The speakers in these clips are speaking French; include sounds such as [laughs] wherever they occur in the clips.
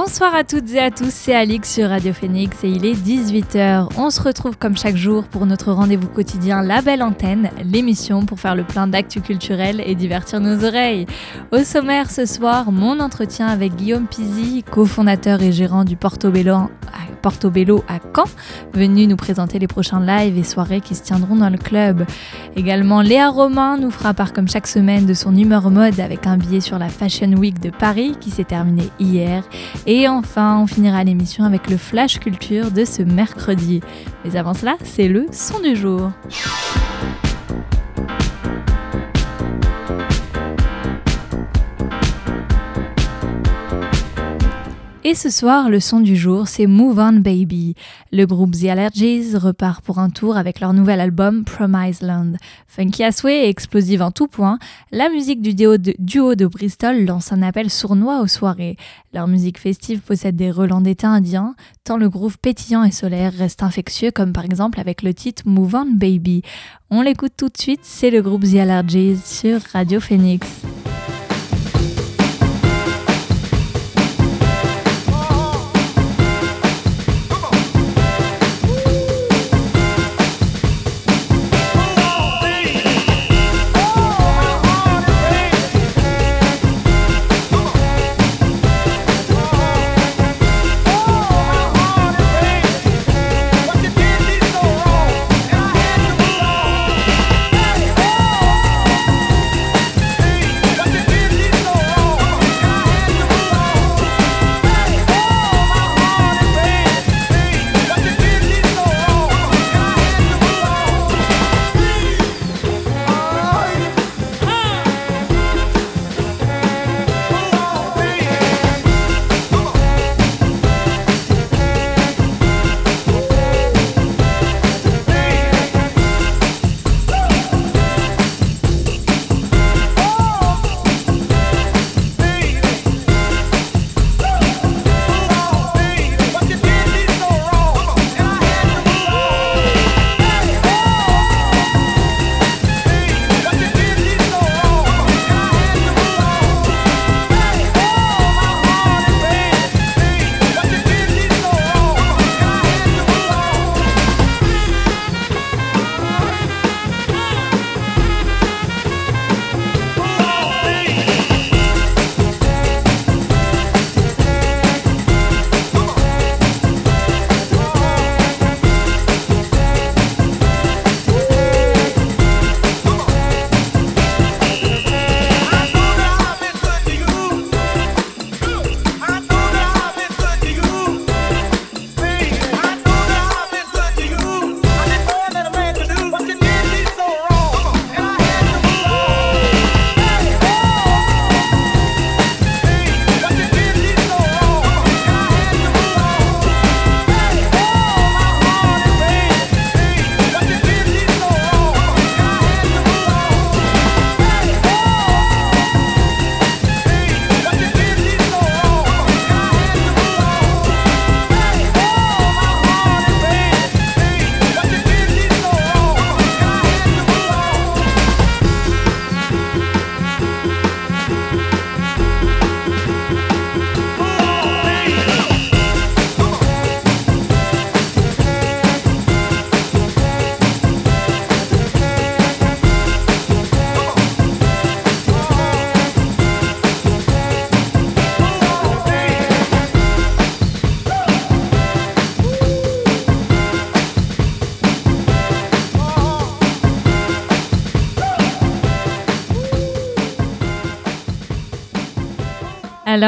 Bonsoir à toutes et à tous, c'est Alix sur Radio Phoenix et il est 18h. On se retrouve comme chaque jour pour notre rendez-vous quotidien La Belle Antenne, l'émission pour faire le plein d'actu culturel et divertir nos oreilles. Au sommaire ce soir, mon entretien avec Guillaume Pizzi, cofondateur et gérant du Portobello Portobello à Caen, venu nous présenter les prochains lives et soirées qui se tiendront dans le club. Également, Léa Romain nous fera part comme chaque semaine de son humeur mode avec un billet sur la Fashion Week de Paris qui s'est terminée hier. Et enfin, on finira l'émission avec le Flash Culture de ce mercredi. Mais avant cela, c'est le son du jour. Et ce soir, le son du jour, c'est Move On Baby. Le groupe The Allergies repart pour un tour avec leur nouvel album Promise Land. Funky à souhait et explosive en tout point, la musique du duo de, Bristol lance un appel sournois aux soirées. Leur musique festive possède des relents d'état indien, tant le groove pétillant et solaire reste infectieux, comme par exemple avec le titre Move On Baby. On l'écoute tout de suite, c'est le groupe The Allergies sur Radio Phoenix.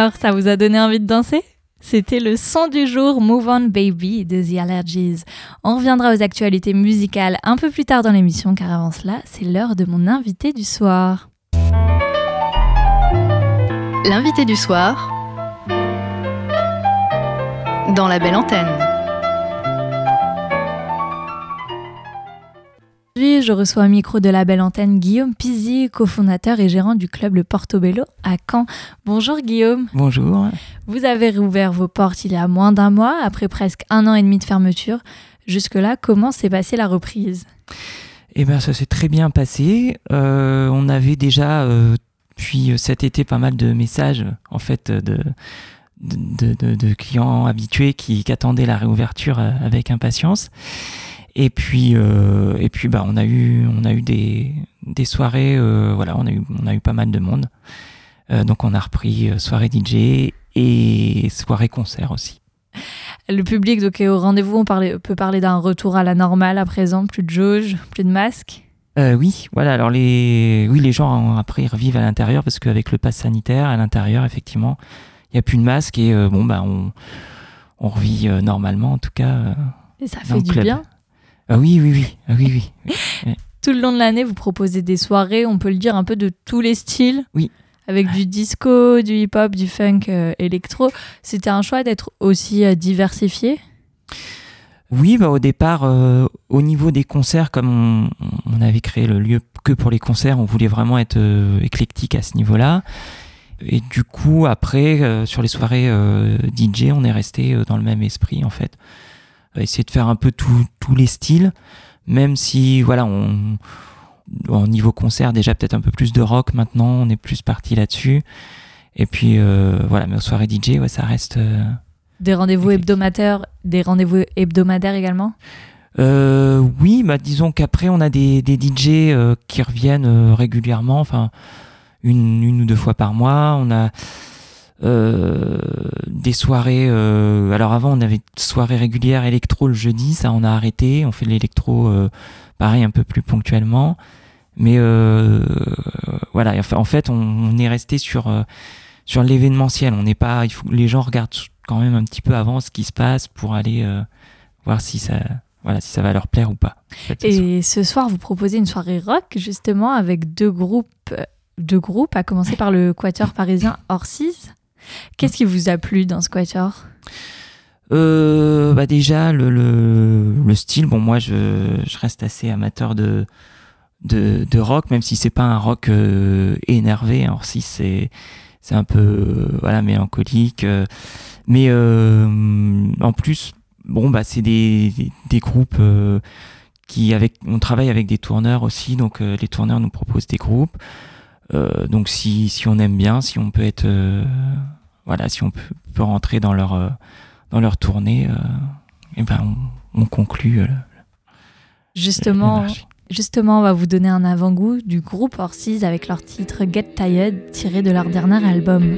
Alors, ça vous a donné envie de danser? C'était le son du jour Move On Baby de The Allergies. On reviendra aux actualités musicales un peu plus tard dans l'émission car avant cela, c'est l'heure de mon invité du soir. L'invité du soir dans la belle antenne. Aujourd'hui, je reçois un micro de la belle antenne Guillaume Pizzi, cofondateur et gérant du club Le Portobello à Caen. Bonjour Guillaume. Bonjour. Vous avez rouvert vos portes il y a moins d'un mois, après presque un an et demi de fermeture. Jusque-là, comment s'est passée la reprise? Eh bien, ça s'est très bien passé. Euh, on avait déjà, euh, puis cet été, pas mal de messages, en fait, de, de, de, de clients habitués qui, qui, attendaient la réouverture euh, avec impatience. Et puis, euh, et puis bah, on a eu, on a eu des, des soirées, euh, voilà, on a, eu, on a eu pas mal de monde. Euh, donc on a repris soirée DJ et soirée concert aussi. Le public donc, est au rendez-vous, on parlait, peut parler d'un retour à la normale à présent, plus de jauge, plus de masques oui, voilà. Alors les, oui, les gens après ils revivent à l'intérieur parce qu'avec le pass sanitaire à l'intérieur, effectivement, il n'y a plus de masque et bon bah on, on revit normalement en tout cas. et ça fait du club. bien. Ah oui, oui, oui, ah, oui, oui. [laughs] oui. Tout le long de l'année, vous proposez des soirées, on peut le dire, un peu de tous les styles. Oui. Avec du disco, du hip-hop, du funk, euh, électro. C'était un choix d'être aussi euh, diversifié? Oui, bah, au départ, euh, au niveau des concerts, comme on, on, avait créé le lieu que pour les concerts, on voulait vraiment être éclectique à ce niveau-là. Et du coup, après, sur les soirées DJ, on est resté dans le même esprit, en fait essayer de faire un peu tous les styles, même si voilà, on, au niveau concert déjà peut-être un peu plus de rock maintenant, on est plus parti là-dessus. Et puis euh, voilà, mais aux soirées DJ, ouais, ça reste. Euh, des rendez-vous hebdomadaires, des rendez-vous hebdomadaires également? Euh, oui, bah disons qu'après on a des, des DJ euh, qui reviennent euh, régulièrement, enfin une, une ou deux fois par mois. On a euh, des soirées. Euh, alors avant, on avait une soirée régulière électro le jeudi, ça on a arrêté. On fait de l'électro, euh, pareil, un peu plus ponctuellement. Mais euh, voilà, en fait, on, on est resté sur sur l'événementiel. On n'est pas, il faut les gens regardent quand même un petit peu avant ce qui se passe pour aller voir si ça, voilà, si ça va leur plaire ou pas. Et ce soir, vous proposez une soirée rock justement avec deux groupes, deux groupes, à commencer par le quatuor parisien Orsis. Qu'est-ce qui vous a plu dans ce quatuor euh, bah déjà le, le, le, style bon moi je, je reste assez amateur de de, de rock même si c'est pas un rock euh, énervé. Alors si c'est c'est un peu euh, voilà mélancolique mais en plus bon bah c'est des, des, des groupes qui avec on travaille avec des tourneurs aussi donc les tourneurs nous proposent des groupes donc si si on aime bien si on peut être voilà, si on peut, peut rentrer dans leur, euh, dans leur tournée, euh, et ben on, on conclut. Euh, justement, justement, on va vous donner un avant-goût du groupe Orsis avec leur titre Get Tired tiré de leur dernier album.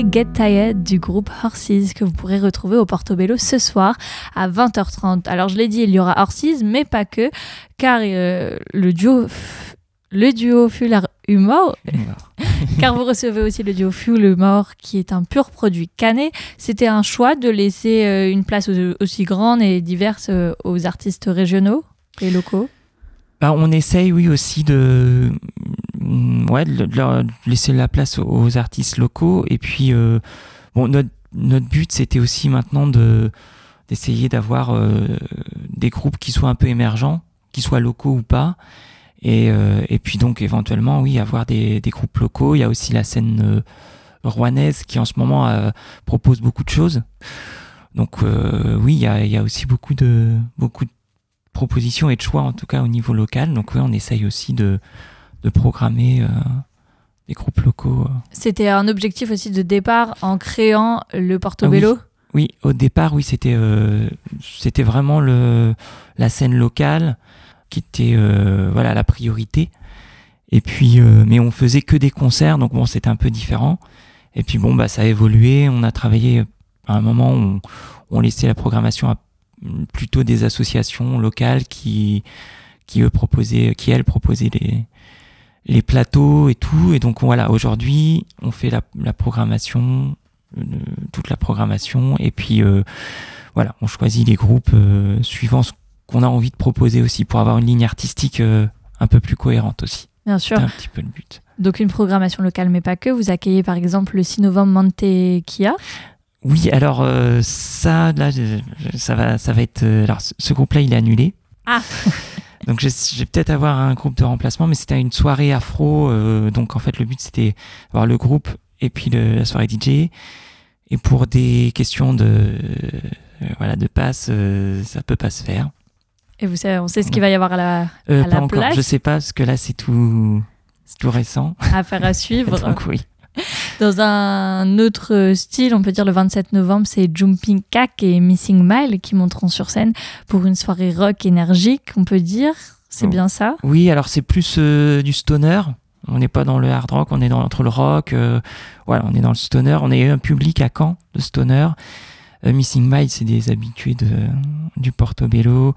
Get Tired du groupe Horses que vous pourrez retrouver au Portobello ce soir à 20h30. Alors je l'ai dit, il y aura Horses, mais pas que, car euh, le duo le duo Full Humor, [laughs] car vous recevez aussi le duo Full Humor qui est un pur produit canet. C'était un choix de laisser euh, une place aussi grande et diverse euh, aux artistes régionaux et locaux bah, On essaye, oui, aussi de, ouais, de, laisser la place aux, artistes locaux. Et puis, euh, bon, notre, notre but, c'était aussi maintenant de d'essayer d'avoir euh, des groupes qui soient un peu émergents, qui soient locaux ou pas. Et, euh, et puis donc éventuellement, oui, avoir des, des, groupes locaux. Il y a aussi la scène rouennaise qui en ce moment propose beaucoup de choses. Donc oui, il y a, y a aussi beaucoup de, beaucoup de propositions et de choix en tout cas au niveau local. Donc oui, on essaye aussi de, de programmer euh, des groupes locaux. Euh. C'était un objectif aussi de départ en créant le Portobello ah oui. au départ, oui, c'était euh, c'était vraiment le, la scène locale qui était voilà la priorité. Et puis, mais on faisait que des concerts, donc bon, c'était un peu différent. Et puis bon, bah ça a évolué. On a travaillé à un moment où on, laissait la programmation à plutôt des associations locales qui qui eux proposaient, qui elles proposaient les les plateaux et tout. Et donc voilà, aujourd'hui, on fait la, la programmation, euh, toute la programmation, et puis euh, voilà, on choisit les groupes euh, suivant ce qu'on a envie de proposer aussi pour avoir une ligne artistique un peu plus cohérente aussi. Bien sûr. C'est un petit peu le but. Donc une programmation locale, mais pas que. Vous accueillez par exemple le 6 novembre Monte Kia. Oui, alors ça, là, ça va, ça va être. alors ce groupe-là, il est annulé. Ah. [laughs] Donc je vais peut-être avoir un groupe de remplacement, mais c'était une soirée afro. Euh, donc en fait le but c'était avoir le groupe et puis le, la soirée DJ. Et pour des questions de euh, voilà de passe, euh, ça peut pas se faire. Et vous savez, on sait ce qu'il va y avoir à la, euh, à pas encore. Je sais pas parce que là c'est tout, tout récent. Affaire à suivre. [laughs] donc oui. Dans un autre style, on peut dire le 27 novembre, c'est Jumping Cack et Missing Mile qui monteront sur scène pour une soirée rock énergique, on peut dire. C'est bien ça? Oui, alors c'est plus euh, du stoner. On n'est pas dans le hard rock, on est dans, entre le rock. Euh, voilà, on est dans le stoner. On a un public à Caen de stoner. Euh, Missing Mile, c'est des habitués de, du Portobello.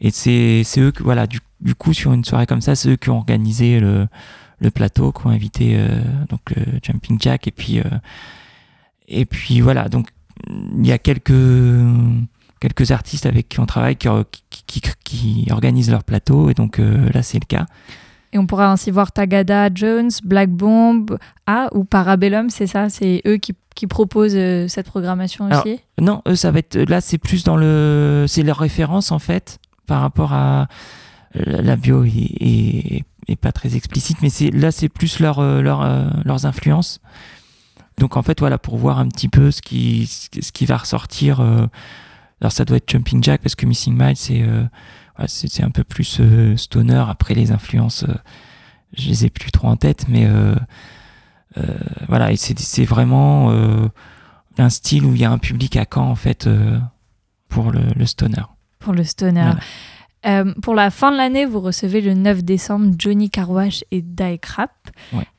Et c'est eux, que, voilà, du, du, coup, sur une soirée comme ça, c'est eux qui ont organisé le, le plateau, qui ont invité euh, donc le Jumping Jack et puis euh, et puis voilà donc il y a quelques quelques artistes avec qui on travaille qui, qui, qui, organisent leur plateau et donc euh, là c'est le cas. Et on pourra ainsi voir Tagada, Jones, Black Bomb, A ou Parabellum, c'est ça? C'est eux qui, qui proposent cette programmation aussi? Non, eux, ça va être. Là, c'est plus dans le. C'est leur référence, en fait, par rapport à. La bio et, pas très explicite, mais c'est là c'est plus leur, euh, leur euh, leurs influences. Donc en fait voilà pour voir un petit peu ce qui ce qui va ressortir. Euh, alors ça doit être Jumping Jack parce que Missing Mile c'est c'est un peu plus stoner. Après les influences, je les ai plus trop en tête, mais voilà et c'est vraiment un style où il y a un public à Caen en fait pour le, le stoner. Pour le stoner. Euh, pour la fin de l'année, vous recevez le 9 décembre Johnny Carwash et Die Crap.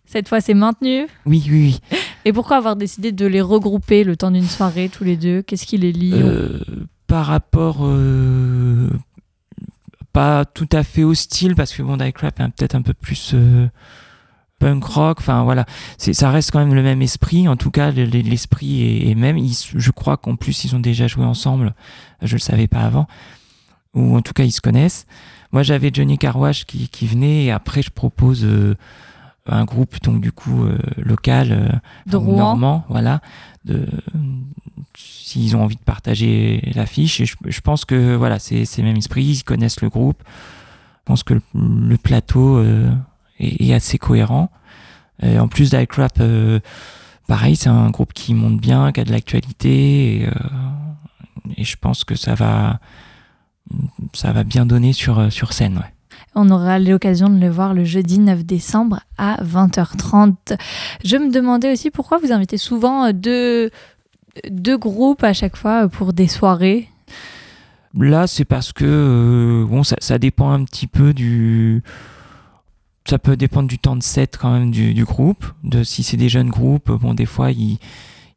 Cette fois, c'est maintenu Oui, oui, oui. Et pourquoi avoir décidé de les regrouper le temps d'une soirée, tous les deux? Qu'est-ce qui les lie? Euh, Par rapport. Euh, pas tout à fait au style, parce que bon, Die Crap est peut-être un peu plus punk rock. Enfin voilà, ça reste quand même le même esprit. En tout cas, l'esprit est, même. je crois qu'en plus ils ont déjà joué ensemble. Je le savais pas avant. Ou en tout cas ils se connaissent. Moi j'avais Johnny Carwash qui, qui venait et après je propose un groupe donc du coup local de Rouen. normand, voilà, de s'ils ont envie de partager l'affiche. Et je, pense que voilà, c'est le même esprit, ils connaissent le groupe. Je pense que le, plateau est, assez cohérent. en plus d'ICrap, pareil, c'est un groupe qui monte bien, qui a de l'actualité. Et, et je pense que ça va, ça va bien donner sur, euh, sur scène. Ouais. On aura l'occasion de le voir le jeudi 9 décembre à 20h30. Je me demandais aussi pourquoi vous invitez souvent euh, deux, deux groupes à chaque fois euh, pour des soirées? Là, c'est parce que bon, ça, ça, dépend un petit peu du. Ça peut dépendre du temps de set quand même du, du groupe. De si c'est des jeunes groupes, bon, des fois ils,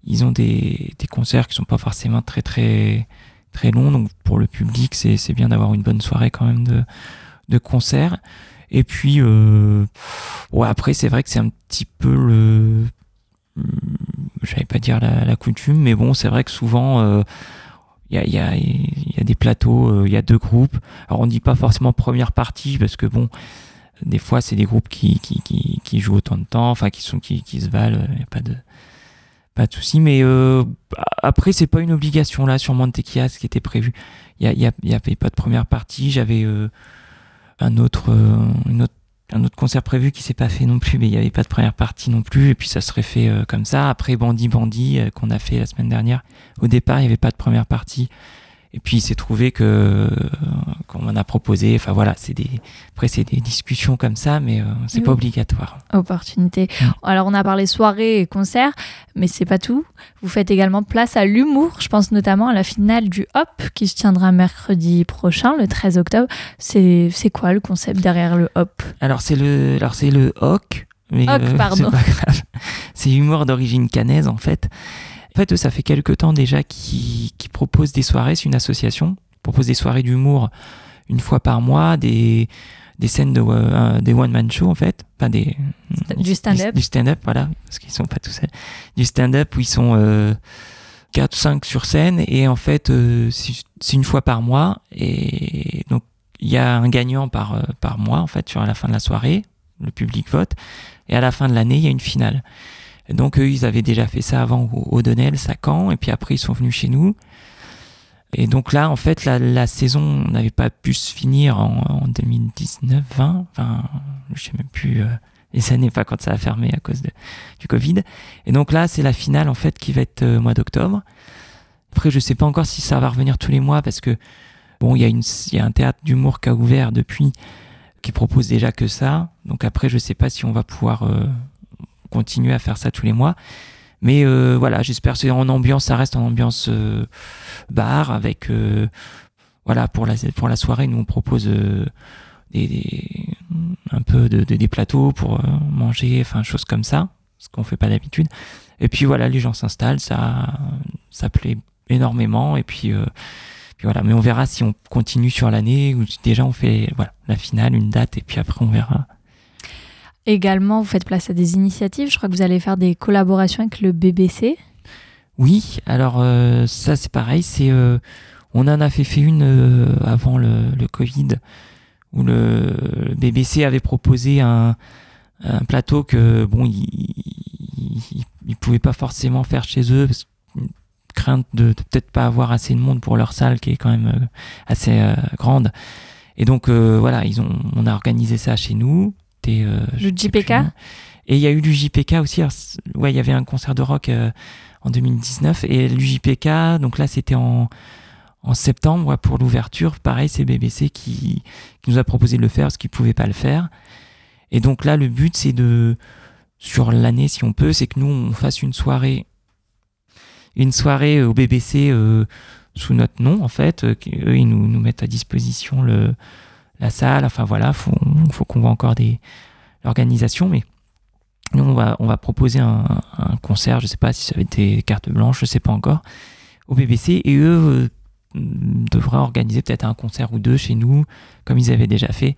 ils ont des, des concerts qui sont pas forcément très très très longs. Donc pour le public, c'est bien d'avoir une bonne soirée quand même de, de concert. Et puis, euh, après, c'est vrai que c'est un petit peu le. Hmm, j'allais pas dire la, coutume, mais bon, c'est vrai que souvent. Euh, il y, a, y, a, y, a, des plateaux, euh, il y a deux groupes. Alors on dit pas forcément première partie parce que bon, des fois c'est des groupes qui, qui, qui, jouent autant de temps, enfin qui sont qui, qui se valent, il n'y a pas de pas de souci. Mais euh, après, c'est pas une obligation là sur Montequia, ce qui était prévu. Il y, a, y, avait pas de première partie. J'avais euh, un autre, euh, une autre, un autre concert prévu qui s'est pas fait non plus, mais il y avait pas de première partie non plus. Et puis ça serait fait euh, comme ça. Après Bandit Bandit qu'on a fait la semaine dernière. Au départ, il y avait pas de première partie. Et puis il s'est trouvé que qu'on m'en a proposé. Enfin voilà, c'est des après c'est des discussions comme ça, mais euh, c'est pas obligatoire. Opportunité. Mm. Alors on a parlé soirée et concert, mais c'est pas tout. Vous faites également place à l'humour. Je pense notamment à la finale du Hop qui se tiendra mercredi prochain, le 13 octobre. C'est c'est quoi le concept derrière le Hop? Alors c'est le alors c'est le Hoc. Mais euh, [laughs] pardon. C'est humour d'origine canaise en fait. En fait, ça fait quelques temps déjà qu'ils proposent des soirées, c'est une association, propose des soirées d'humour une fois par mois, des, des scènes de euh, des one man show en fait, pas des du stand-up, du, stand-up voilà, parce qu'ils sont pas tous seuls, du stand-up où ils sont euh, 4 5 sur scène. Et en fait euh, c'est une fois par mois. Et donc il y a un gagnant par euh, par mois en fait sur la fin de la soirée, le public vote. Et à la fin de l'année il y a une finale donc eux, ils avaient déjà fait ça avant au Donnel, Sacan, et puis après ils sont venus chez nous. Et donc là, en fait, la, saison n'avait pas pu se finir en, 2019, 20, enfin, je sais même plus euh, les années, pas quand ça a fermé à cause du Covid. Et donc là, c'est la finale en fait qui va être euh, mois d'octobre. Après, je sais pas encore si ça va revenir tous les mois parce que bon, il y a une, il y a un théâtre d'humour qui a ouvert depuis, qui propose déjà que ça. Donc après, je sais pas si on va pouvoir euh, continuer à faire ça tous les mois. Mais euh, voilà, j'espère que en ambiance, ça reste en ambiance euh, bar avec euh, voilà pour la pour la soirée, nous on propose des, un peu de, des plateaux pour manger, enfin choses comme ça, ce qu'on fait pas d'habitude. Et puis voilà, les gens s'installent, ça ça plaît énormément et puis puis voilà, mais on verra si on continue sur l'année ou déjà on fait voilà la finale, une date et puis après on verra. Également, vous faites place à des initiatives. Je crois que vous allez faire des collaborations avec le BBC. Oui, alors euh, ça c'est pareil. C'est euh, on en a fait, une euh, avant le, le, Covid où le, BBC avait proposé un, un plateau que bon ils, ils, pouvaient pas forcément faire chez eux crainte de, de peut-être pas avoir assez de monde pour leur salle qui est quand même assez grande. Et donc voilà, ils ont on a organisé ça chez nous euh, le JPK Et il y a eu du JPK aussi. ouais, il y avait un concert de rock euh, en 2019 et l'UJPK, donc là c'était en, en septembre pour l'ouverture. Pareil, c'est BBC qui, qui, nous a proposé de le faire parce qu'ils ne pouvaient pas le faire. Et donc là, le but c'est de, sur l'année si on peut, c'est que nous on fasse une soirée, une soirée au BBC euh, sous notre nom en fait. eux, ils nous, nous mettent à disposition le, la salle. Enfin voilà, faut, faut qu'on voit encore des l'organisation, mais nous on va on va proposer un, concert. Je sais pas si ça va être des cartes blanches, je sais pas encore au BBC et eux euh, devraient organiser peut-être un concert ou deux chez nous, comme ils avaient déjà fait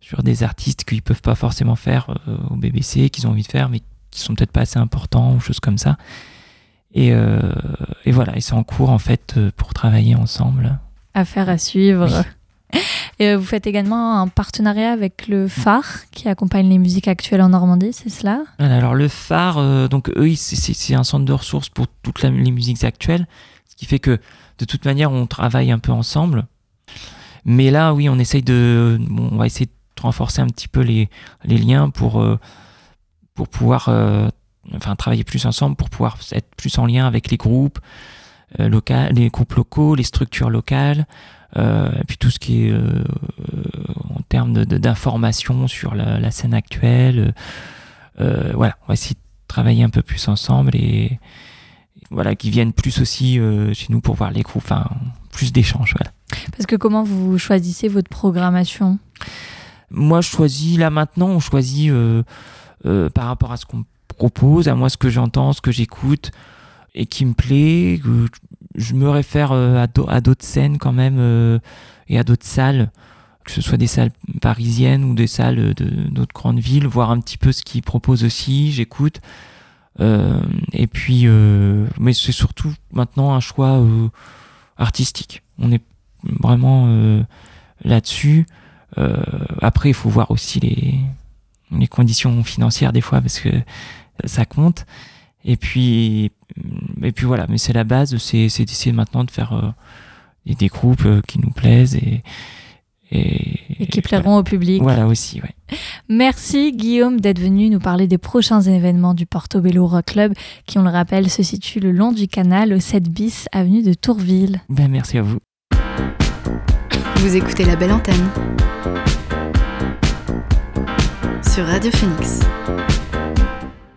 sur des artistes qu'ils peuvent pas forcément faire euh, au BBC, qu'ils ont envie de faire, mais qui sont peut-être pas assez importants ou choses comme ça. Et, euh, et voilà, ils sont en cours en fait pour travailler ensemble. Affaire à suivre. [laughs] Et vous faites également un partenariat avec le phare qui accompagne les musiques actuelles en Normandie, c'est cela? Alors le phare, donc eux, c'est un centre de ressources pour toutes les musiques actuelles, ce qui fait que de toute manière on travaille un peu ensemble. Mais là, oui, on essaye de, on va essayer de renforcer un petit peu les, liens pour pour pouvoir enfin travailler plus ensemble pour pouvoir être plus en lien avec les groupes euh, locaux, les groupes locaux, les structures locales, euh, et puis tout ce qui est euh, en termes d'information sur la, scène actuelle. voilà, on va essayer de travailler un peu plus ensemble et, voilà, qui viennent plus aussi chez nous pour voir les groupes, enfin plus d'échanges. Voilà. Parce que comment vous choisissez votre programmation? Moi, je choisis là maintenant, on choisit par rapport à ce qu'on propose, à moi ce que j'entends, ce que j'écoute et qui me plaît. Je me réfère euh, à d'autres scènes quand même euh, et à d'autres salles, que ce soit des salles parisiennes ou des salles d'autres grandes villes, voir un petit peu ce qu'ils proposent aussi, j'écoute. Euh, et puis, mais c'est surtout maintenant un choix artistique. On est vraiment là-dessus. après, il faut voir aussi les, les conditions financières des fois parce que ça compte. Et puis, et puis voilà, mais c'est la base, c'est d'essayer maintenant de faire euh, des, groupes euh, qui nous plaisent et, et, qui plairont au public. Voilà aussi, ouais. Merci Guillaume d'être venu nous parler des prochains événements du Portobello Rock Club qui, on le rappelle, se situe le long du canal au 7 bis avenue de Tourville. Ben, merci à vous. Vous écoutez la belle antenne sur Radio Phoenix.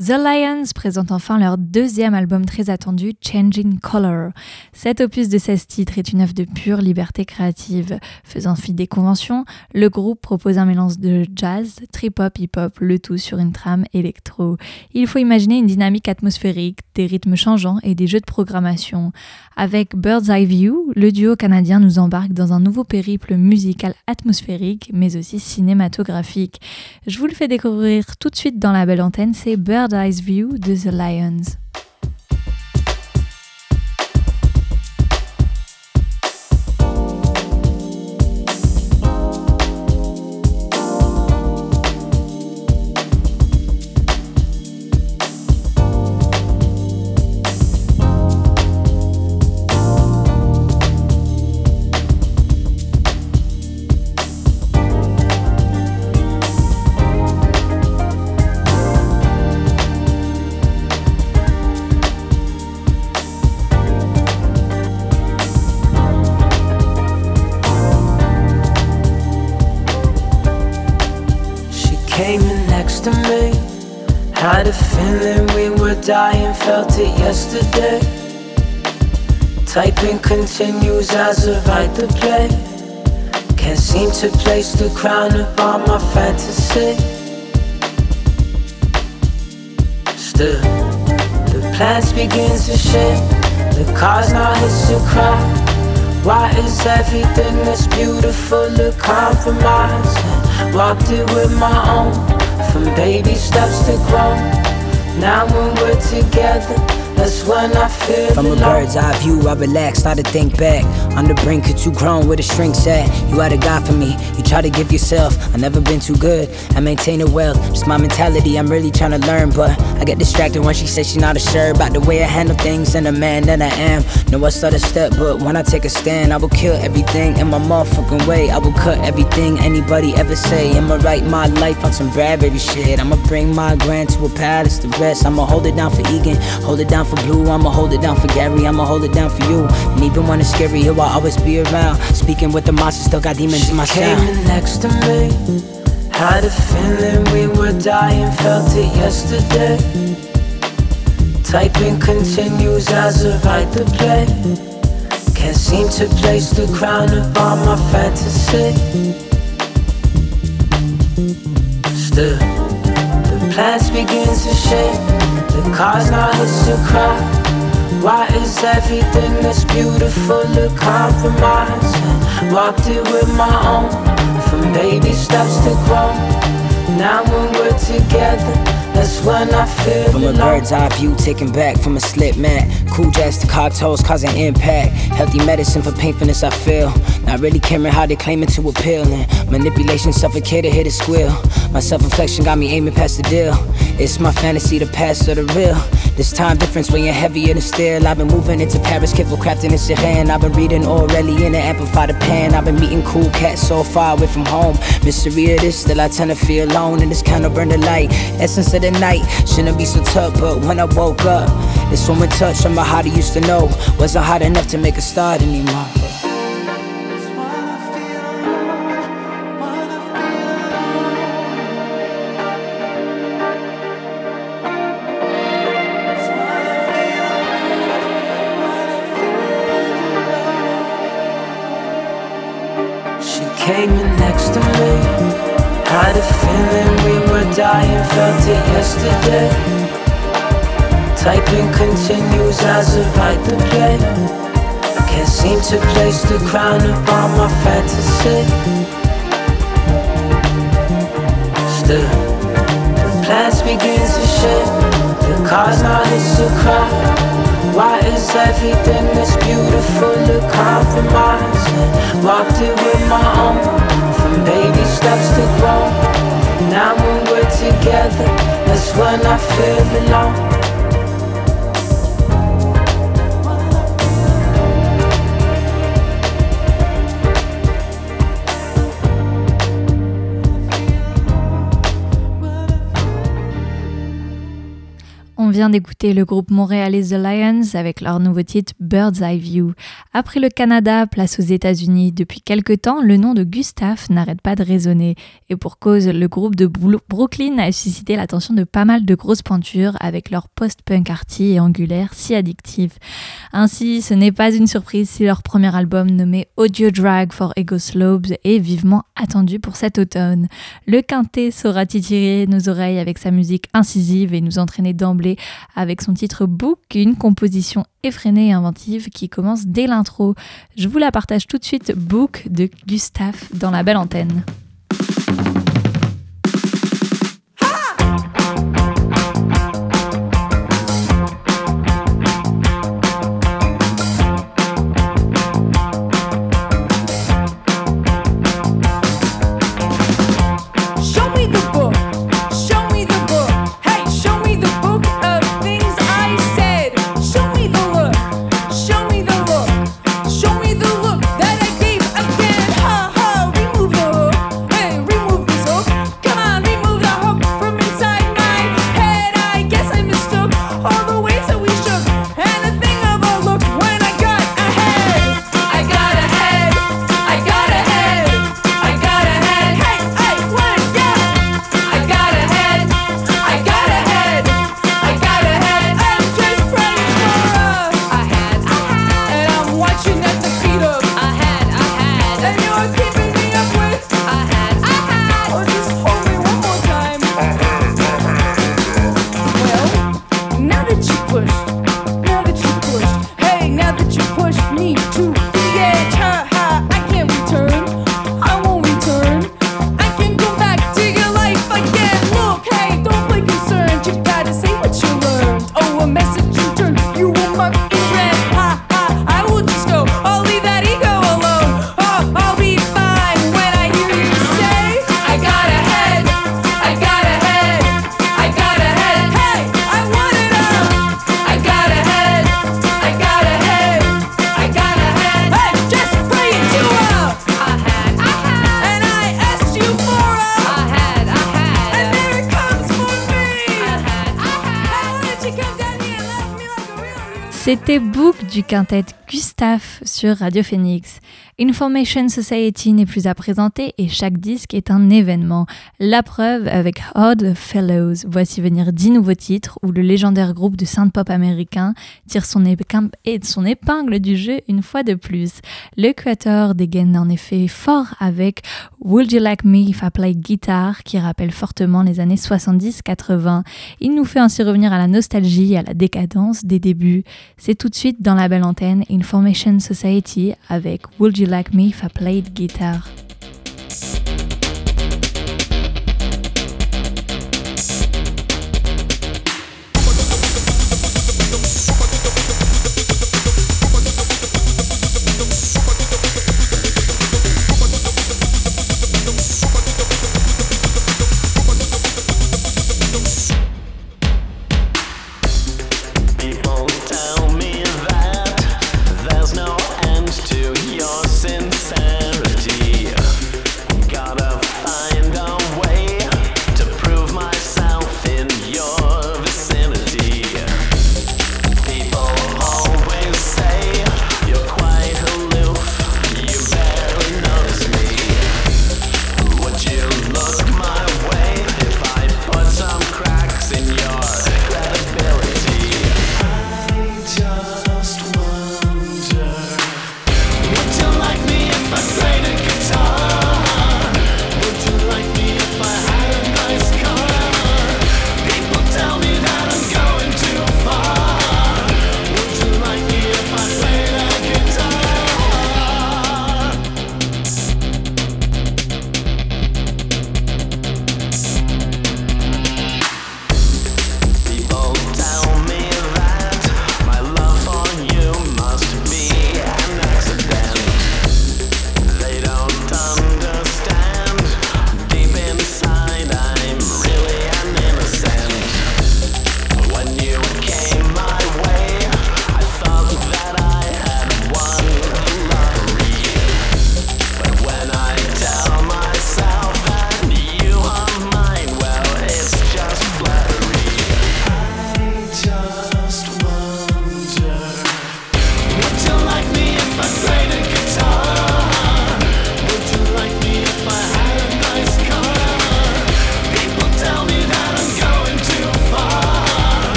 The Lions présentent enfin leur deuxième album très attendu, Changing Color. Cet opus de 16 titres est une œuvre de pure liberté créative. Faisant fi des conventions, le groupe propose un mélange de jazz, trip-hop, hip-hop, le tout sur une trame électro. Il faut imaginer une dynamique atmosphérique, des rythmes changeants et des jeux de programmation. Avec Bird's Eye View, le duo canadien nous embarque dans un nouveau périple musical atmosphérique, mais aussi cinématographique. Je vous le fais découvrir tout de suite dans la belle antenne, c'est Bird's Paradise View de The Lions. Dying, felt it yesterday. Typing continues as I write the play. Can't seem to place the crown upon my fantasy. Still, the plans begin to shift. The car's now hits to cry. Why is everything that's beautiful a compromise? Walked it with my own, from baby steps to grown. Now when we're together that's when I feel From a bird's eye view, I relax, start to think back. On the brink of too grown, where the strings at. You had a God for me, you try to give yourself. I never been too good, I maintain it well. Just my mentality, I'm really trying to learn. But I get distracted when she says she's not sure about the way I handle things and the man that I am. Know I start a step, but when I take a stand, I will kill everything in my motherfucking way. I will cut everything anybody ever say. I'ma write my life on some bad baby shit. I'ma bring my grand to a palace to rest. I'ma hold it down for Egan, hold it down for Blue. I'ma hold it down for Gary, I'ma hold it down for you. And even when it's scary, I'll always be around. Speaking with the monsters, still got demons she in my sound. Came next to me, had a feeling we were dying, felt it yesterday. Typing continues as I write the play. Can't seem to place the crown upon my fantasy. Still, the plans begin to shake. The car's not his to cry. Why is everything that's beautiful a compromise? Walked it with my own, from baby steps to grown. Now when we're together, That's when I feel From a bird's eye view, taken back from a slip mat. Cool jazz to cocktails, causing impact. Healthy medicine for painfulness, I feel. Not really caring how they claiming to appeal. And manipulation suffocated, hit a squeal. My self reflection got me aiming past the deal. It's my fantasy, the past or the real. This time difference weighing heavier than steel. I've been moving into Paris, careful crafting in Sirene. I've been reading in the amplify the pen. I've been meeting cool cats so far away from home. Mystery of this, still I tend to feel alone. And this kind of burn the light. Essence of night. Shouldn't be so tough, but when I woke up, this woman touch on my heart I used to know. Wasn't hot enough to make a start anymore. Felt it yesterday. Typing continues as I write the play. Can't seem to place the crown upon my fantasy. Still, the plans begin to shift. The car's not hits to cry. Why is everything that's beautiful a compromise? Walked it with my own, from baby steps to grown. Now together, that's when I feel alone. Vient d'écouter le groupe montréalais The Lions avec leur nouveau titre Bird's Eye View. Après le Canada, place aux États-Unis. Depuis quelque temps, le nom de Gustave n'arrête pas de résonner. Et pour cause, le groupe de Brooklyn a suscité l'attention de pas mal de grosses pointures avec leur post-punk arty et angulaire si addictif. Ainsi, ce n'est pas une surprise si leur premier album nommé Audio Drag for Ego Slopes est vivement attendu pour cet automne. Le quintet saura titiller nos oreilles avec sa musique incisive et nous entraîner d'emblée avec son titre Book, une composition effrénée et inventive qui commence dès l'intro. Je vous la partage tout de suite, Book de Gustave dans la belle antenne. C'était Book du quintet Gustave sur Radio Phoenix. Information Society n'est plus à présenter et chaque disque est un événement. La preuve avec Odd Fellows. Voici venir dix nouveaux titres où le légendaire groupe de synth-pop américain tire son, son épingle du jeu une fois de plus. Le créateur dégaine en effet fort avec Would You Like Me If I Play Guitar qui rappelle fortement les années 70-80. Il nous fait ainsi revenir à la nostalgie et à la décadence des débuts. C'est tout de suite dans la belle antenne Information Society avec Would You Like Me If I Played Guitar.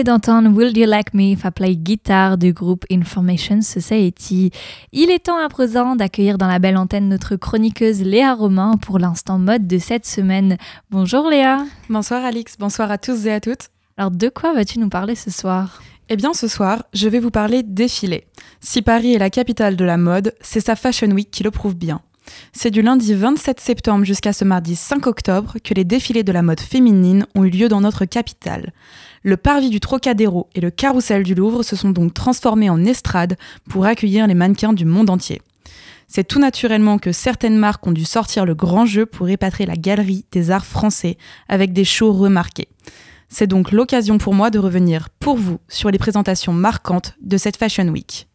Venez d'entendre Will You Like Me, play guitare du groupe Information Society. Il est temps à présent d'accueillir dans la belle antenne notre chroniqueuse Léa Romain pour l'instant mode de cette semaine. Bonjour Léa. Bonsoir Alix, bonsoir à tous et à toutes. Alors de quoi vas-tu nous parler ce soir? Eh bien ce soir, je vais vous parler défilé. Si Paris est la capitale de la mode, c'est sa Fashion Week qui le prouve bien. C'est du lundi 27 septembre jusqu'à ce mardi 5 octobre que les défilés de la mode féminine ont eu lieu dans notre capitale. Le parvis du Trocadéro et le carrousel du Louvre se sont donc transformés en estrade pour accueillir les mannequins du monde entier. C'est tout naturellement que certaines marques ont dû sortir le grand jeu pour répatrier la galerie des arts français avec des shows remarqués. C'est donc l'occasion pour moi de revenir pour vous sur les présentations marquantes de cette Fashion Week.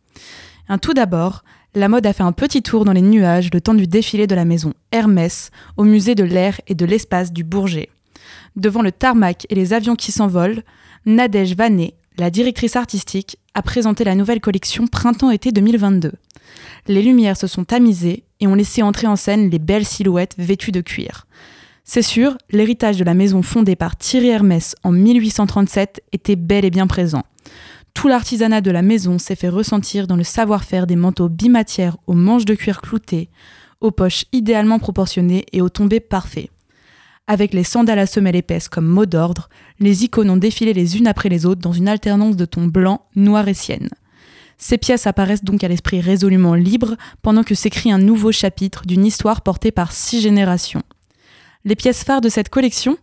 Un tout d'abord, la mode a fait un petit tour dans les nuages le temps du défilé de la maison Hermès au musée de l'air et de l'espace du Bourget. Devant le tarmac et les avions qui s'envolent, Nadège Vanet, la directrice artistique, a présenté la nouvelle collection Printemps-été 2022. Les lumières se sont tamisées et ont laissé entrer en scène les belles silhouettes vêtues de cuir. C'est sûr, l'héritage de la maison fondée par Thierry Hermès en 1837 était bel et bien présent. Tout l'artisanat de la maison s'est fait ressentir dans le savoir-faire des manteaux bimatières aux manches de cuir cloutées, aux poches idéalement proportionnées et aux tombés parfaits. Avec les sandales à semelles épaisses comme mot d'ordre, les icônes ont défilé les unes après les autres dans une alternance de tons blancs, noirs et siennes. Ces pièces apparaissent donc à l'esprit résolument libre pendant que s'écrit un nouveau chapitre d'une histoire portée par six générations. Les pièces phares de cette collection,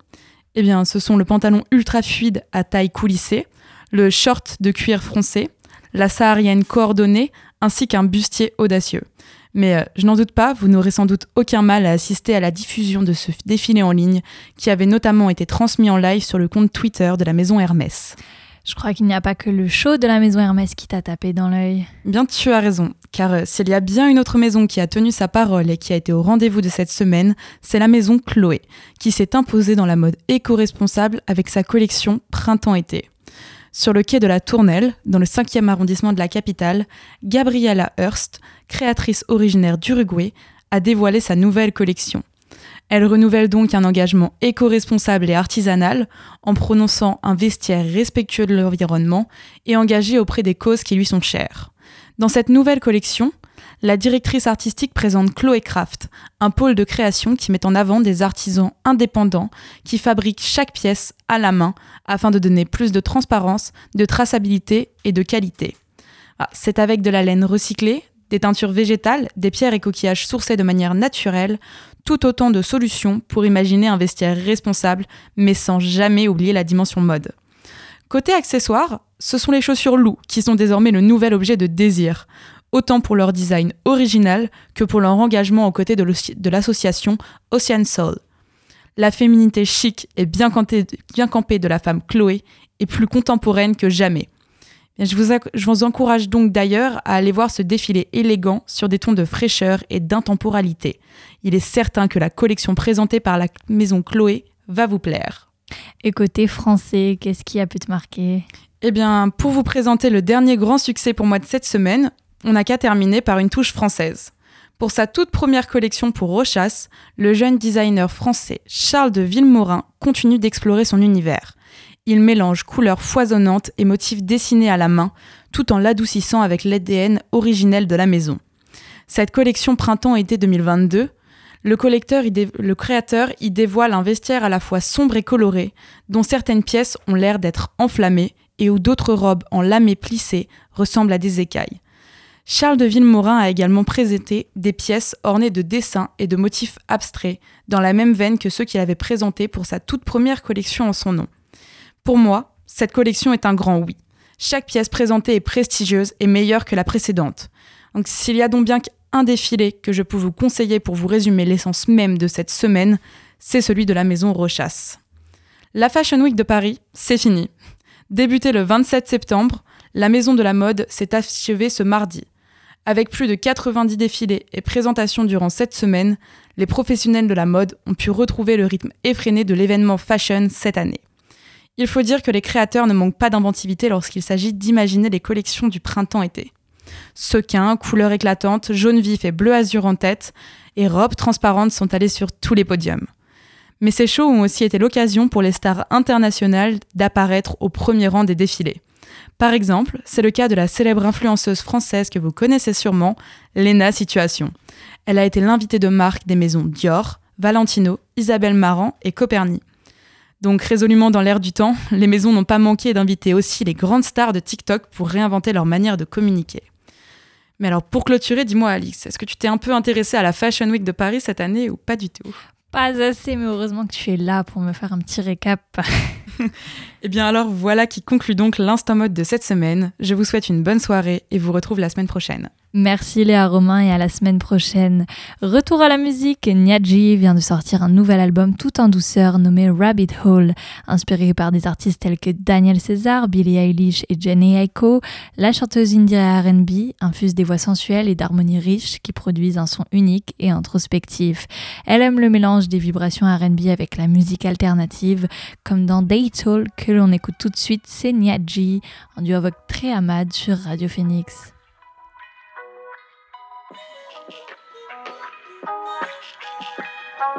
eh bien, ce sont le pantalon ultra fluide à taille coulissée, le short de cuir froncé, la saharienne coordonnée, ainsi qu'un bustier audacieux. Mais euh, je n'en doute pas, vous n'aurez sans doute aucun mal à assister à la diffusion de ce défilé en ligne, qui avait notamment été transmis en live sur le compte Twitter de la maison Hermès. Je crois qu'il n'y a pas que le show de la maison Hermès qui t'a tapé dans l'œil. Bien, tu as raison, car euh, s'il y a bien une autre maison qui a tenu sa parole et qui a été au rendez-vous de cette semaine, c'est la maison Chloé, qui s'est imposée dans la mode éco-responsable avec sa collection Printemps-été. Sur le quai de la Tournelle, dans le 5e arrondissement de la capitale, Gabriella Hurst, créatrice originaire d'Uruguay, a dévoilé sa nouvelle collection. Elle renouvelle donc un engagement éco-responsable et artisanal en prononçant un vestiaire respectueux de l'environnement et engagé auprès des causes qui lui sont chères. Dans cette nouvelle collection, la directrice artistique présente Chloé Craft, un pôle de création qui met en avant des artisans indépendants qui fabriquent chaque pièce à la main afin de donner plus de transparence, de traçabilité et de qualité. Ah, c'est avec de la laine recyclée, des teintures végétales, des pierres et coquillages sourcés de manière naturelle, tout autant de solutions pour imaginer un vestiaire responsable, mais sans jamais oublier la dimension mode. Côté accessoires, ce sont les chaussures loup qui sont désormais le nouvel objet de désir autant pour leur design original que pour leur engagement aux côtés de l'association Ocean Soul. La féminité chic et bien campée de la femme Chloé est plus contemporaine que jamais. Je vous, je vous encourage donc d'ailleurs à aller voir ce défilé élégant sur des tons de fraîcheur et d'intemporalité. Il est certain que la collection présentée par la maison Chloé va vous plaire. Et côté français, qu'est-ce qui a pu te marquer? Eh bien, pour vous présenter le dernier grand succès pour moi de cette semaine, on n'a qu'à terminer par une touche française. Pour sa toute première collection pour Rochas, le jeune designer français Charles de Villemorin continue d'explorer son univers. Il mélange couleurs foisonnantes et motifs dessinés à la main, tout en l'adoucissant avec l'ADN originel de la maison. Cette collection printemps-été 2022, le, le créateur y dévoile un vestiaire à la fois sombre et coloré, dont certaines pièces ont l'air d'être enflammées et où d'autres robes en lamé plissé ressemblent à des écailles. Charles de Villemorin a également présenté des pièces ornées de dessins et de motifs abstraits, dans la même veine que ceux qu'il avait présentés pour sa toute première collection en son nom. Pour moi, cette collection est un grand oui. Chaque pièce présentée est prestigieuse et meilleure que la précédente. Donc s'il y a donc bien qu'un défilé que je peux vous conseiller pour vous résumer l'essence même de cette semaine, c'est celui de la maison Rochas. La Fashion Week de Paris, c'est fini. Débuté le 27 septembre, la maison de la mode s'est achevée ce mardi. Avec plus de 90 défilés et présentations durant cette semaine, les professionnels de la mode ont pu retrouver le rythme effréné de l'événement fashion cette année. Il faut dire que les créateurs ne manquent pas d'inventivité lorsqu'il s'agit d'imaginer les collections du printemps-été. Sequins, couleurs éclatantes, jaune vif et bleu azur en tête, et robes transparentes sont allées sur tous les podiums. Mais ces shows ont aussi été l'occasion pour les stars internationales d'apparaître au premier rang des défilés. Par exemple, c'est le cas de la célèbre influenceuse française que vous connaissez sûrement, Lena Situation. Elle a été l'invitée de marque des maisons Dior, Valentino, Isabelle Marant et Coperni. Donc résolument dans l'air du temps, les maisons n'ont pas manqué d'inviter aussi les grandes stars de TikTok pour réinventer leur manière de communiquer. Mais alors pour clôturer, dis-moi Alix, est-ce que tu t'es un peu intéressée à la Fashion Week de Paris cette année ou pas du tout? Pas assez, mais heureusement que tu es là pour me faire un petit récap. [laughs] Eh bien alors voilà qui conclut donc l'instant mode de cette semaine. Je vous souhaite une bonne soirée et vous retrouve la semaine prochaine. Merci Léa Romain et à la semaine prochaine. Retour à la musique, Nyadji vient de sortir un nouvel album tout en douceur nommé Rabbit Hole. Inspiré par des artistes tels que Daniel César, Billie Eilish et Jenny Aiko, la chanteuse indie R&B infuse des voix sensuelles et d'harmonies riches qui produisent un son unique et introspectif. Elle aime le mélange des vibrations R&B avec la musique alternative, comme dans Day Talk que l'on écoute tout de suite, c'est Nyadji, en duo avec Amad sur Radio Phoenix. Come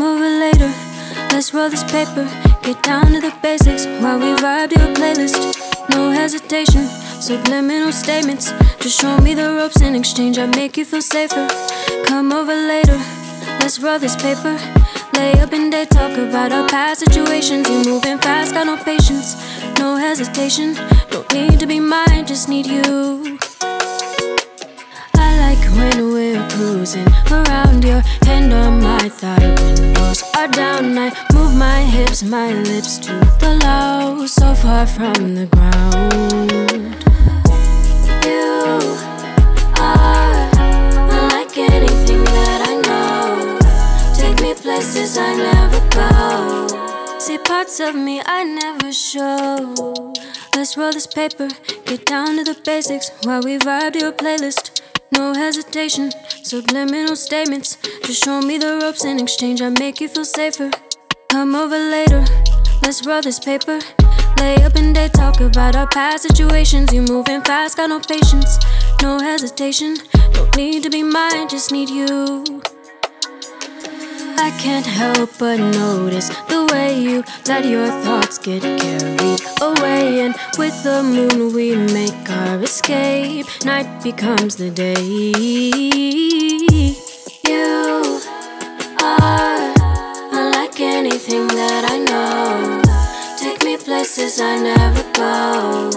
over later, let's roll this paper. Get down to the basics while we vibe to a playlist. No hesitation, subliminal statements. Just show me the ropes in exchange, I make you feel safer. Come over later, let's roll this paper. Lay up in day, talk about our past situations. You moving fast, got no patience, no hesitation. Don't need to be mine, just need you. I like when we're cruising around your hand on my thigh. Windows are down, I move my hips, my lips to the low, so far from the ground. You places I never go. See parts of me I never show. Let's roll this paper, get down to the basics while we vibe to a playlist. No hesitation, subliminal statements. Just show me the ropes in exchange, I make you feel safer. Come over later, let's roll this paper. Lay up in day, talk about our past situations. You moving fast, got no patience, no hesitation. Don't need to be mine, just need you. I can't help but notice the way you let your thoughts get carried away. And with the moon, we make our escape. Night becomes the day. You are unlike anything that I know. Take me places I never go.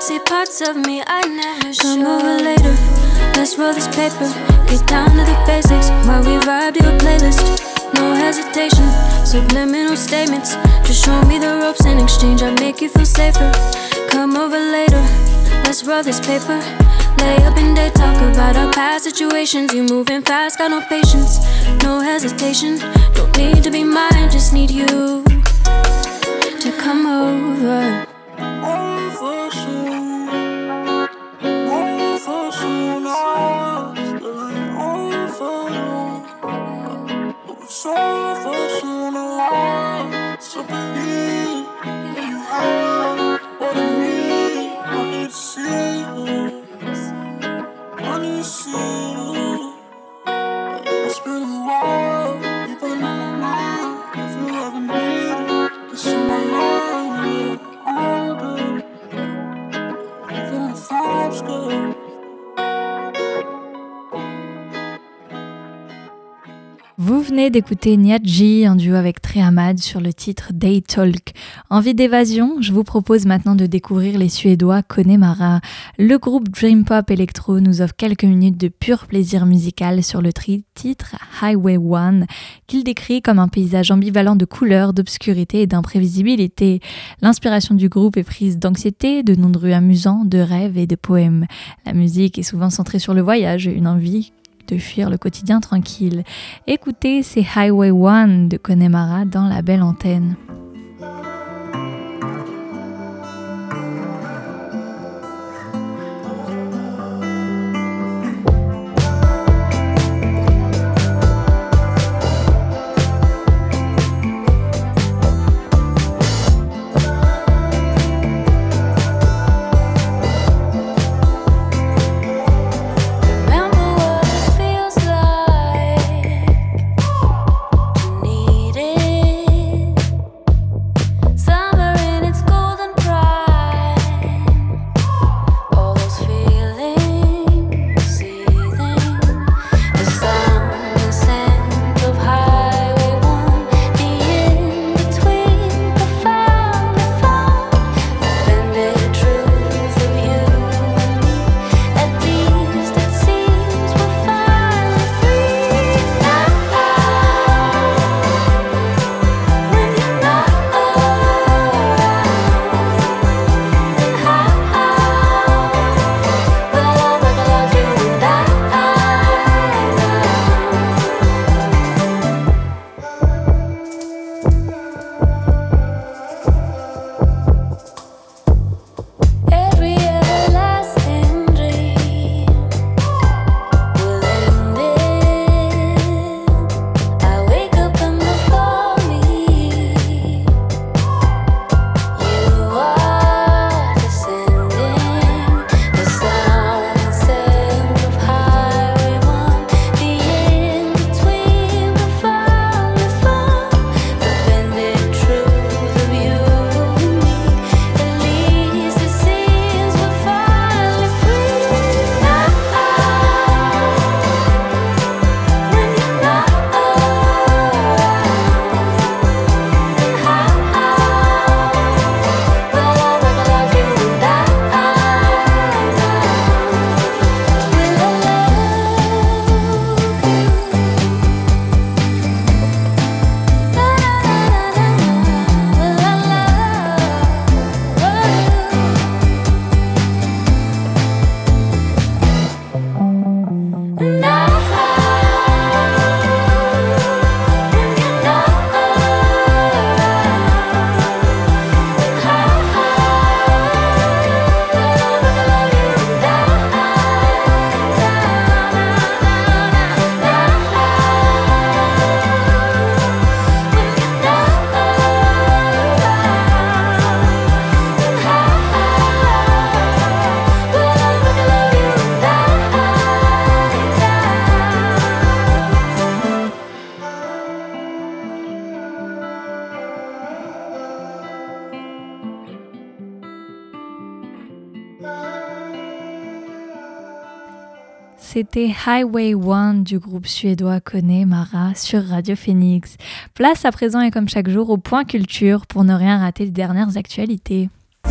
See parts of me I never show. Come over later. Let's roll this paper. Get down to the basics while we vibe to a playlist. No hesitation, subliminal statements. Just show me the ropes in exchange. I make you feel safer. Come over later. Let's roll this paper. Lay up in day, talk about our past situations. You moving fast, got no patience, no hesitation. Don't need to be mine, just need you to come over. Over venez d'écouter Nyadji en duo avec Trehamad sur le titre Day Talk. Envie d'évasion, je vous propose maintenant de découvrir les Suédois Connemara. Le groupe Dream Pop Electro nous offre quelques minutes de pur plaisir musical sur le titre Highway One, qu'il décrit comme un paysage ambivalent de couleurs, d'obscurité et d'imprévisibilité. L'inspiration du groupe est prise d'anxiété, de noms de rues amusants, de rêves et de poèmes. La musique est souvent centrée sur le voyage, une envie de fuir le quotidien tranquille. Écoutez, c'est Highway One de Connemara dans la belle antenne. C'était Highway One du groupe suédois Kone Mara sur Radio Phoenix. Place à présent et comme chaque jour au point culture pour ne rien rater des dernières actualités. I'm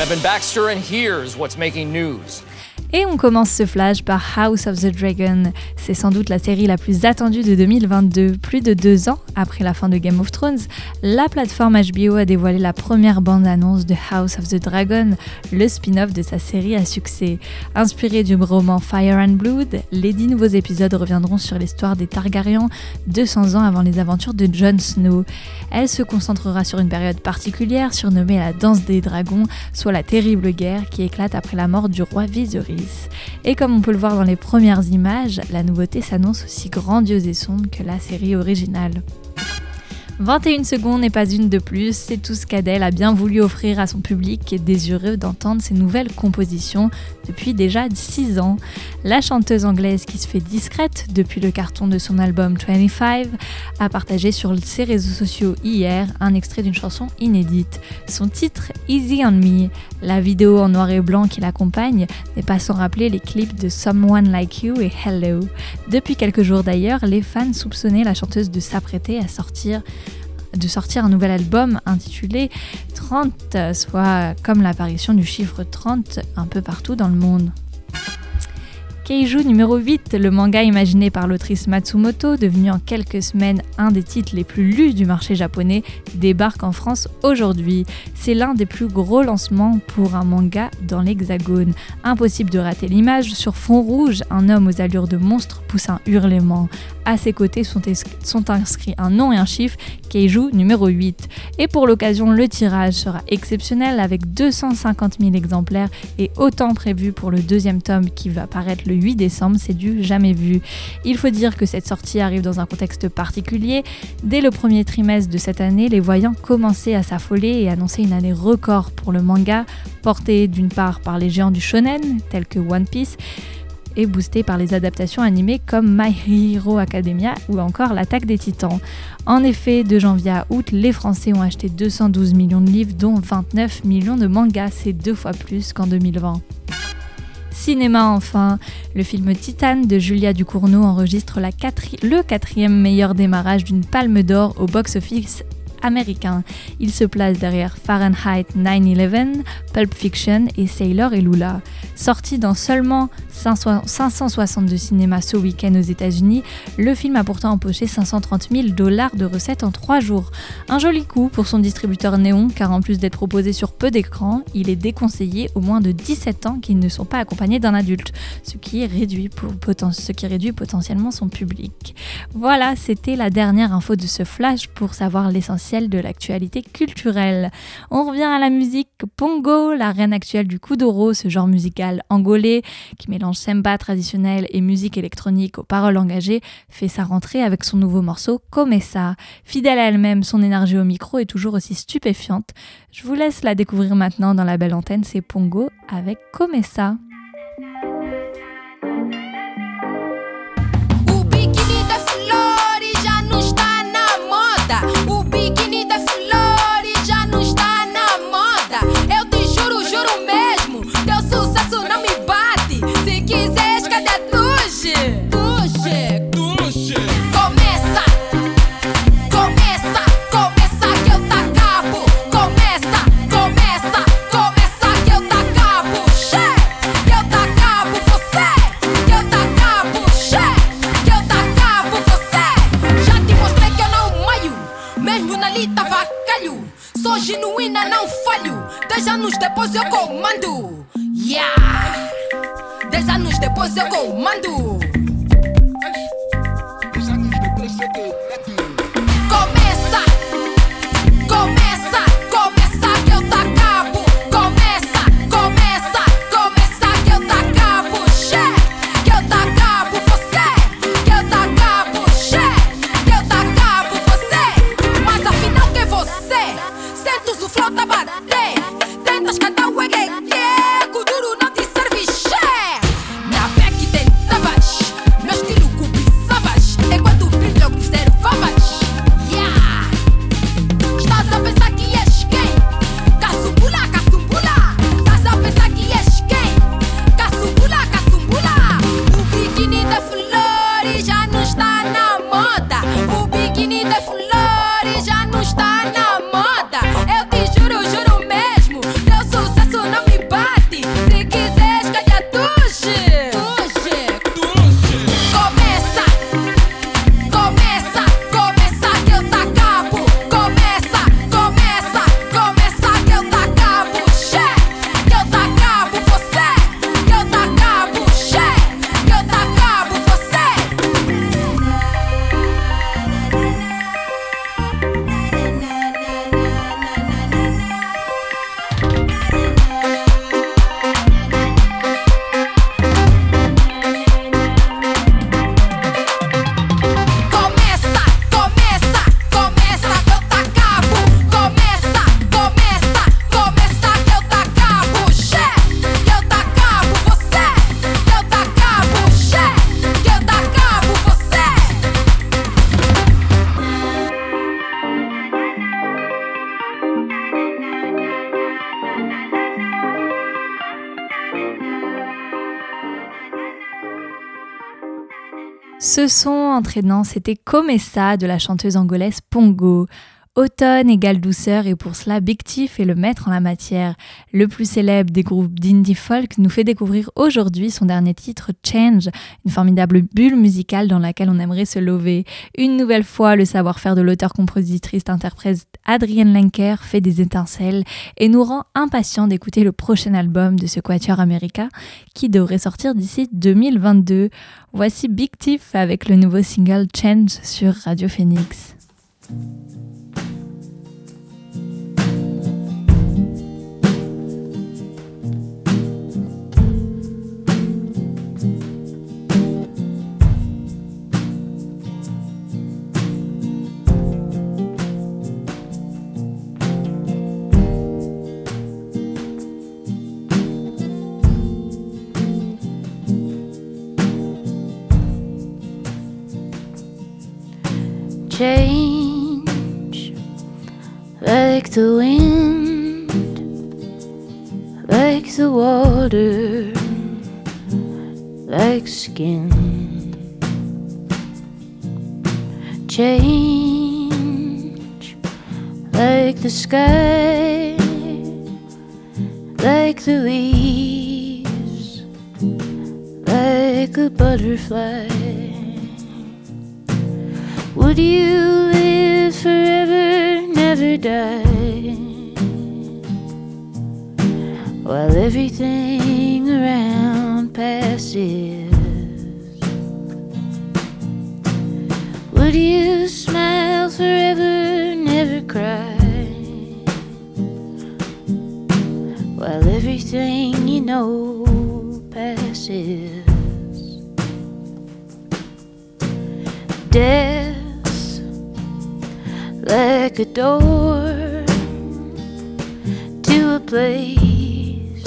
Evan Baxter, and here's what's making news? Et on commence ce flash par House of the Dragon. C'est sans doute la série la plus attendue de 2022. Plus de deux ans après la fin de Game of Thrones, la plateforme HBO a dévoilé la première bande-annonce de House of the Dragon, le spin-off de sa série à succès. Inspiré du roman Fire and Blood, les dix nouveaux épisodes reviendront sur l'histoire des Targaryens 200 ans avant les aventures de Jon Snow. Elle se concentrera sur une période particulière surnommée la Danse des Dragons, soit la terrible guerre qui éclate après la mort du roi Viserys. Et comme on peut le voir dans les premières images, la nouveauté s'annonce aussi grandiose et sombre que la série originale. 21 secondes et pas une de plus, c'est tout ce qu'Adèle a bien voulu offrir à son public désireux d'entendre ses nouvelles compositions depuis déjà 6 ans. La chanteuse anglaise qui se fait discrète depuis le carton de son album 25 a partagé sur ses réseaux sociaux hier un extrait d'une chanson inédite. Son titre Easy on Me, la vidéo en noir et blanc qui l'accompagne n'est pas sans rappeler les clips de Someone Like You et Hello. Depuis quelques jours d'ailleurs, les fans soupçonnaient la chanteuse de s'apprêter à sortir de sortir un nouvel album intitulé 30, soit comme l'apparition du chiffre 30 un peu partout dans le monde. Keiju numéro 8, le manga imaginé par l'autrice Matsumoto, devenu en quelques semaines un des titres les plus lus du marché japonais, débarque en France aujourd'hui. C'est l'un des plus gros lancements pour un manga dans l'hexagone. Impossible de rater l'image, sur fond rouge, un homme aux allures de monstre pousse un hurlement. À ses côtés sont, inscrits un nom et un chiffre, Keiju numéro 8. Et pour l'occasion, le tirage sera exceptionnel avec 250 000 exemplaires et autant prévu pour le deuxième tome qui va paraître le 8 décembre, c'est du jamais vu. Il faut dire que cette sortie arrive dans un contexte particulier. Dès le premier trimestre de cette année, les voyants commençaient à s'affoler et annoncer une année record pour le manga, porté d'une part par les géants du shonen, tels que One Piece, et boosté par les adaptations animées comme My Hero Academia ou encore L'attaque des titans. En effet, de janvier à août, les Français ont acheté 212 millions de livres, dont 29 millions de mangas, c'est deux fois plus qu'en 2020. Cinéma enfin, le film Titane de Julia Ducournau enregistre le quatrième meilleur démarrage d'une palme d'or au box-office américain. Il se place derrière Fahrenheit 9-11, Pulp Fiction et Sailor et Lula. Sorti dans seulement 562 cinémas ce week-end aux États-Unis, le film a pourtant empoché 530 000 dollars de recettes en 3 jours. Un joli coup pour son distributeur Néon, car en plus d'être proposé sur peu d'écrans, il est déconseillé aux moins de 17 ans qui ne sont pas accompagnés d'un adulte, ce qui, réduit ce qui réduit potentiellement son public. Voilà, c'était la dernière info de ce flash pour savoir l'essentiel de l'actualité culturelle. On revient à la musique Pongo, la reine actuelle du Kuduro, ce genre musical angolais qui mélange semba traditionnel et musique électronique aux paroles engagées, fait sa rentrée avec son nouveau morceau Comme ça. Fidèle à elle-même, son énergie au micro est toujours aussi stupéfiante. Je vous laisse la découvrir maintenant dans la belle antenne, c'est Pongo avec Comme depois eu comando. Yeah! Dez anos depois eu comando. Dez anos depois eu comando. Ce son entraînant, c'était Comme ça de la chanteuse angolaise Pongo. Automne égale douceur et pour cela Big Tiff est le maître en la matière. Le plus célèbre des groupes d'indie folk nous fait découvrir aujourd'hui son dernier titre Change, une formidable bulle musicale dans laquelle on aimerait se lever. Une nouvelle fois, le savoir-faire de l'auteur-compositrice-interprète Adrienne Lenker fait des étincelles et nous rend impatients d'écouter le prochain album de ce quatuor américain qui devrait sortir d'ici 2022. Voici Big Tiff avec le nouveau single Change sur Radio Phoenix. Change like the wind, like the water, like skin. Change like the sky, like the leaves, like a butterfly. Would you live forever, never die? While everything around passes. Would you smile forever, never cry? While everything you know passes. Death like a door to a place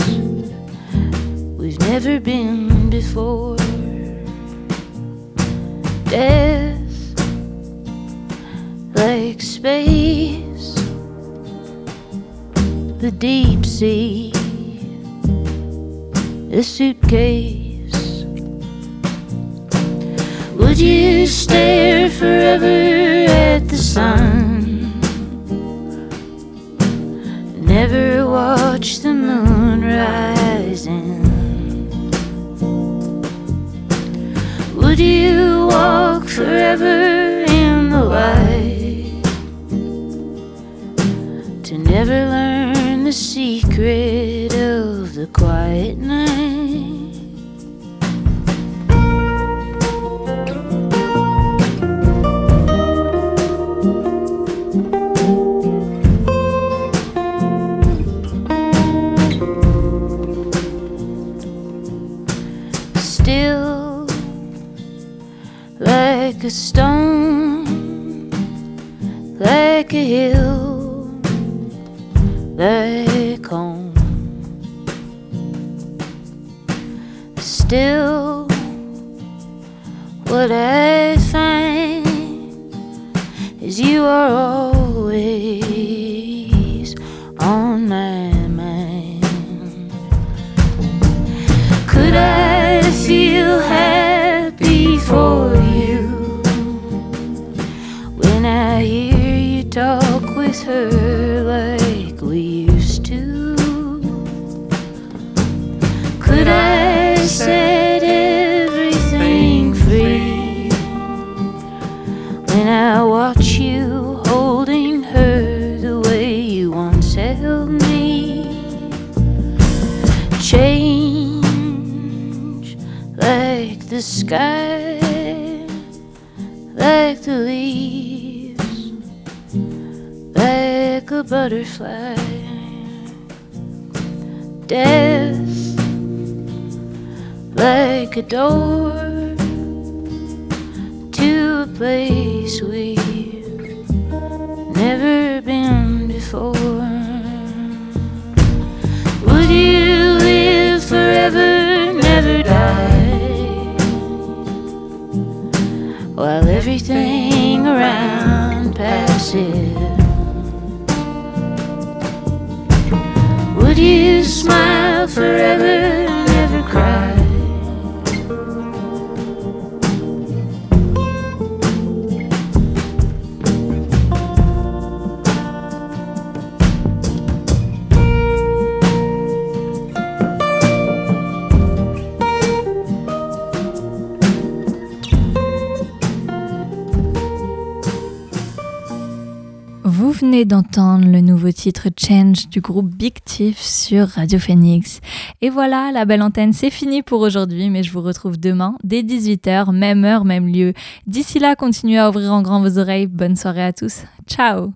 we've never been before. Death like space, the deep sea, a suitcase. You stare forever at the sun? Never watch the moon rising. Would you walk forever in the light to never learn the secret of the quiet night? Like a stone, like a hill, like home. Still, what I find is you are always on my mind. Could I feel happy for you talk with her like we used to? Could I set everything free when I watch you holding her the way you once held me? Change like the sky, like the leaves, butterfly. Death like a door to a place we've never been before. Would you live forever, never die? While everything around passes. Would you smile forever, venez d'entendre le nouveau titre Change du groupe Big Thief sur Radio Phoenix. Et voilà, la belle antenne, c'est fini pour aujourd'hui, mais je vous retrouve demain dès 18h, même heure, même lieu. D'ici là, continuez à ouvrir en grand vos oreilles. Bonne soirée à tous. Ciao